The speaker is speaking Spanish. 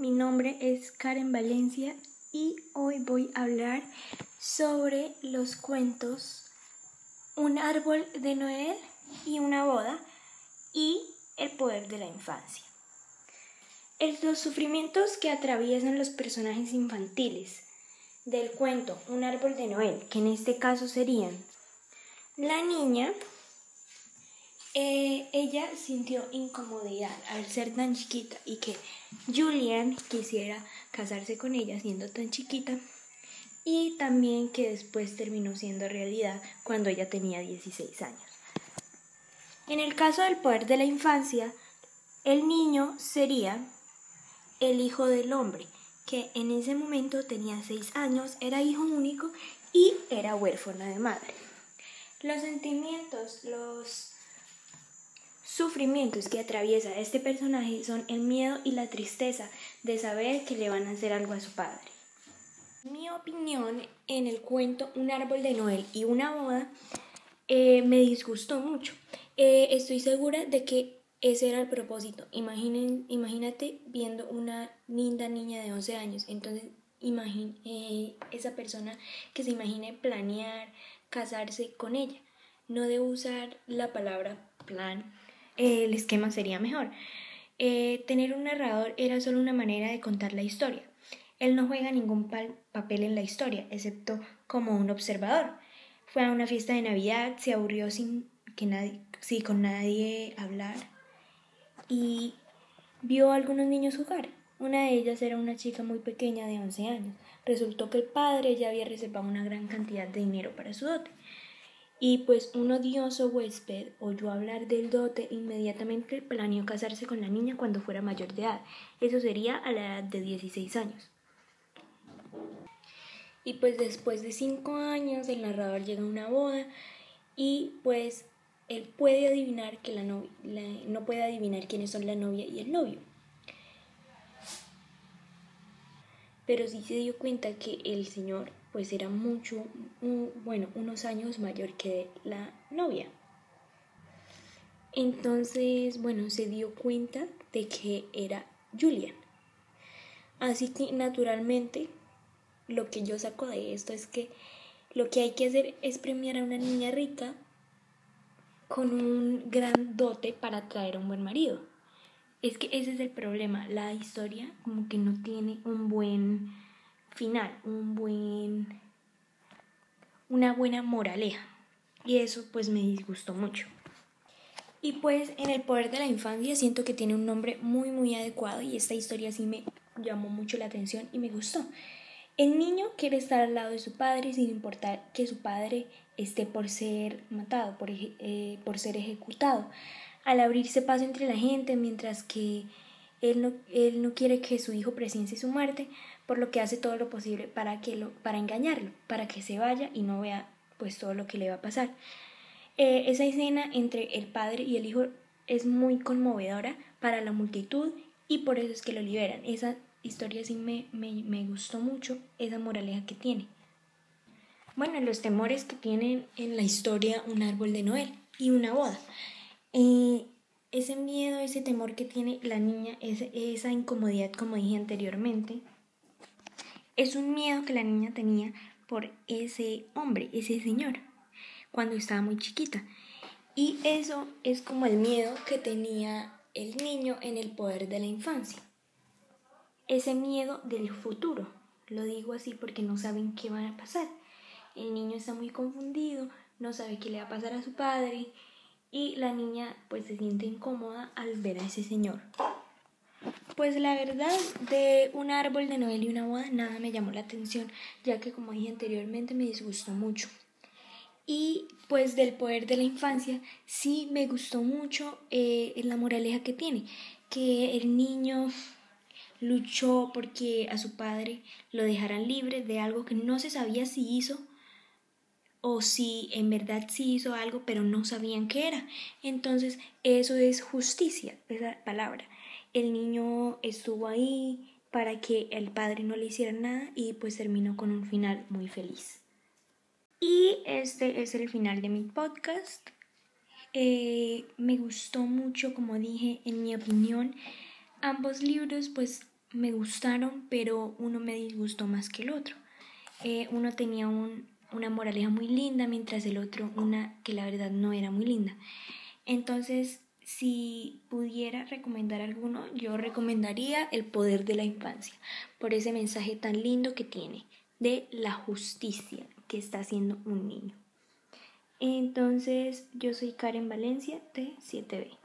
mi nombre es Karen Valencia y hoy voy a hablar sobre los cuentos Un árbol de Noel y una boda y el poder de la infancia. los sufrimientos que atraviesan los personajes infantiles del cuento Un árbol de Noel, que en este caso serían la niña, eh, ella sintió incomodidad al ser tan chiquita y que Julian quisiera casarse con ella siendo tan chiquita y también que después terminó siendo realidad cuando ella tenía 16 años. En el caso del poder de la infancia, el niño sería el hijo del hombre, que en ese momento tenía 6 años, era hijo único y era huérfano de madre. Los sentimientos, los sufrimientos que atraviesa este personaje son el miedo y la tristeza de saber que le van a hacer algo a su padre. Mi opinión en el cuento Un árbol de Noel y una boda eh, me disgustó mucho. Eh, estoy segura de que ese era el propósito. Imaginen, imagínate viendo una linda niña de 11 años. Entonces, imagine eh, esa persona que se imagine planear, casarse con ella. No debo usar la palabra plan, el esquema sería mejor. Eh, tener un narrador era solo una manera de contar la historia. Él no juega ningún papel en la historia, excepto como un observador. Fue a una fiesta de Navidad, se aburrió sin que nadie, sí, con nadie hablar y vio a algunos niños jugar. Una de ellas era una chica muy pequeña de 11 años. Resultó que el padre ya había reservado una gran cantidad de dinero para su dote. Y pues un odioso huésped oyó hablar del dote inmediatamente planeó casarse con la niña cuando fuera mayor de edad. Eso sería a la edad de 16 años. Y pues después de 5 años el narrador llega a una boda y pues él puede adivinar que la novia, no puede adivinar quiénes son la novia y el novio. pero sí se dio cuenta que el señor pues era mucho, bueno, unos años mayor que la novia. Entonces, bueno, se dio cuenta de que era Julian. Así que naturalmente lo que yo saco de esto es que lo que hay que hacer es premiar a una niña rica con un gran dote para traer a un buen marido. Es que ese es el problema, la historia como que no tiene un buen final, un buen una buena moraleja. Y eso pues me disgustó mucho. Y pues en el poder de la infancia siento que tiene un nombre muy muy adecuado y esta historia sí me llamó mucho la atención y me gustó. El niño quiere estar al lado de su padre sin importar que su padre esté por ser matado, por, eh, por ser ejecutado al abrirse paso entre la gente, mientras que él no, él no quiere que su hijo presencia su muerte, por lo que hace todo lo posible para, que lo, para engañarlo, para que se vaya y no vea pues todo lo que le va a pasar. Eh, esa escena entre el padre y el hijo es muy conmovedora para la multitud y por eso es que lo liberan. Esa historia sí me, me, me gustó mucho, esa moraleja que tiene. Bueno, los temores que tienen en la historia un árbol de Noel y una boda. Eh, ese miedo, ese temor que tiene la niña, esa incomodidad, como dije anteriormente, es un miedo que la niña tenía por ese hombre, ese señor, cuando estaba muy chiquita. Y eso es como el miedo que tenía el niño en el poder de la infancia. Ese miedo del futuro. Lo digo así porque no saben qué va a pasar. El niño está muy confundido, no sabe qué le va a pasar a su padre, y la niña pues se siente incómoda al ver a ese señor. Pues la verdad de un árbol de Noel y una boda nada me llamó la atención, ya que como dije anteriormente me disgustó mucho. Y pues del poder de la infancia sí me gustó mucho eh, la moraleja que tiene, que el niño luchó porque a su padre lo dejaran libre de algo que no se sabía si hizo o si en verdad sí hizo algo pero no sabían qué era. Entonces eso es justicia, esa palabra. El niño estuvo ahí para que el padre no le hiciera nada y pues terminó con un final muy feliz. Y este es el final de mi podcast. Eh, me gustó mucho, como dije, en mi opinión. Ambos libros pues me gustaron, pero uno me disgustó más que el otro. Eh, uno tenía una moraleja muy linda, mientras el otro una que la verdad no era muy linda. Entonces, si pudiera recomendar alguno, yo recomendaría El poder de la infancia, por ese mensaje tan lindo que tiene de la justicia que está haciendo un niño. Entonces, yo soy Karen Valencia de 7B.